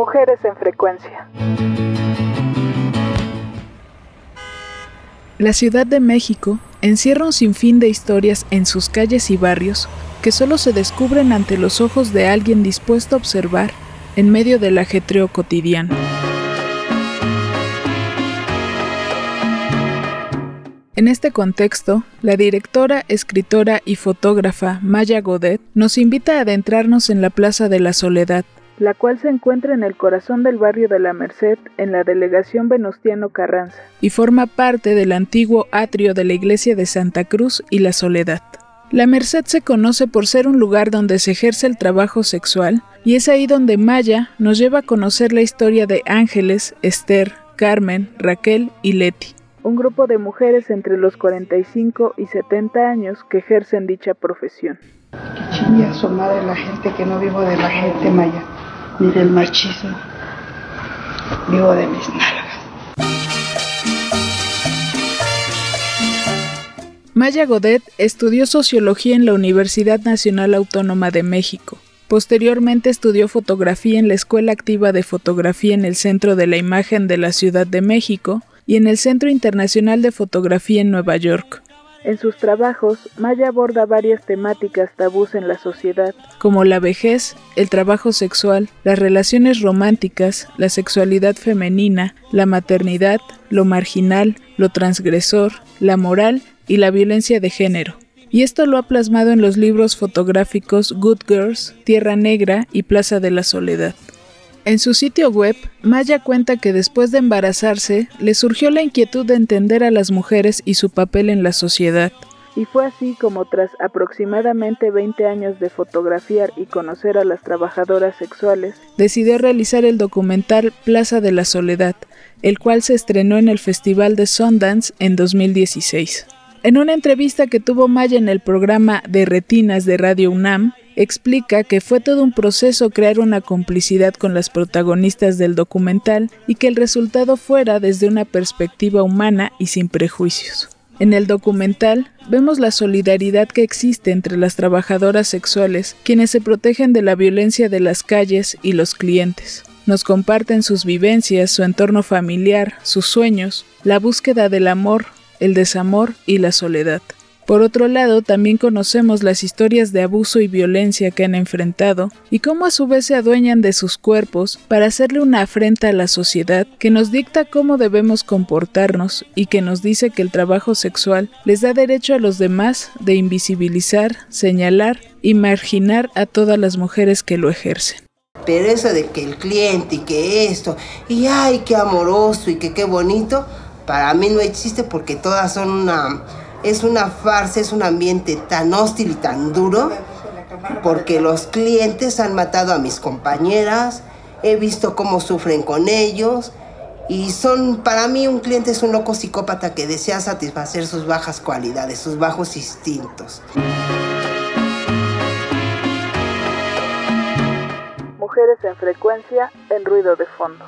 Mujeres en frecuencia. La Ciudad de México encierra un sinfín de historias en sus calles y barrios que solo se descubren ante los ojos de alguien dispuesto a observar en medio del ajetreo cotidiano. En este contexto, la directora, escritora y fotógrafa Maya Godet nos invita a adentrarnos en la Plaza de la Soledad, la cual se encuentra en el corazón del barrio de la Merced, en la delegación Venustiano Carranza, y forma parte del antiguo atrio de la iglesia de Santa Cruz y la Soledad. La Merced se conoce por ser un lugar donde se ejerce el trabajo sexual, y es ahí donde Maya nos lleva a conocer la historia de Ángeles, Esther, Carmen, Raquel y Leti un grupo de mujeres entre los 45 y 70 años que ejercen dicha profesión. A su madre la gente que no vivo de la gente maya, ni del machismo, vivo de mis nalgas. Maya Godet estudió sociología en la Universidad Nacional Autónoma de México. Posteriormente estudió fotografía en la Escuela Activa de Fotografía en el Centro de la Imagen de la Ciudad de México y en el Centro Internacional de Fotografía en Nueva York. En sus trabajos, Maya aborda varias temáticas tabús en la sociedad, como la vejez, el trabajo sexual, las relaciones románticas, la sexualidad femenina, la maternidad, lo marginal, lo transgresor, la moral y la violencia de género. Y esto lo ha plasmado en los libros fotográficos Good Girls, Tierra Negra y Plaza de la Soledad. En su sitio web, Maya cuenta que después de embarazarse, le surgió la inquietud de entender a las mujeres y su papel en la sociedad. Y fue así como tras aproximadamente 20 años de fotografiar y conocer a las trabajadoras sexuales, decidió realizar el documental Plaza de la Soledad, el cual se estrenó en el Festival de Sundance en 2016. En una entrevista que tuvo Maya en el programa de Retinas de Radio UNAM, explica que fue todo un proceso crear una complicidad con las protagonistas del documental y que el resultado fuera desde una perspectiva humana y sin prejuicios. En el documental vemos la solidaridad que existe entre las trabajadoras sexuales, quienes se protegen de la violencia de las calles y los clientes. Nos comparten sus vivencias, su entorno familiar, sus sueños, la búsqueda del amor, el desamor y la soledad. Por otro lado, también conocemos las historias de abuso y violencia que han enfrentado y cómo a su vez se adueñan de sus cuerpos para hacerle una afrenta a la sociedad que nos dicta cómo debemos comportarnos y que nos dice que el trabajo sexual les da derecho a los demás de invisibilizar, señalar y marginar a todas las mujeres que lo ejercen. Pero eso de que el cliente y que esto, y ay, qué amoroso y que qué bonito, para mí no existe porque todas son una es una farsa, es un ambiente tan hostil y tan duro, porque los clientes han matado a mis compañeras, he visto cómo sufren con ellos, y son, para mí un cliente es un loco psicópata que desea satisfacer sus bajas cualidades, sus bajos instintos. Mujeres en frecuencia, en ruido de fondo.